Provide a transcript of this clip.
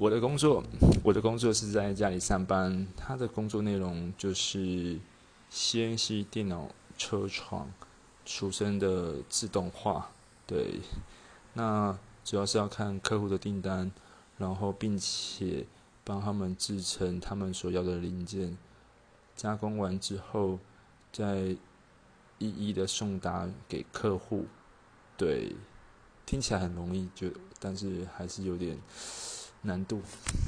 我的工作，我的工作是在家里上班，他的工作内容就是 CNC 电脑车床出生的自动化，对，那主要是要看客户的订单，然后并且帮他们制成他们所要的零件，加工完之后再一一的送达给客户，对。听起来很容易，就但是还是有点难度。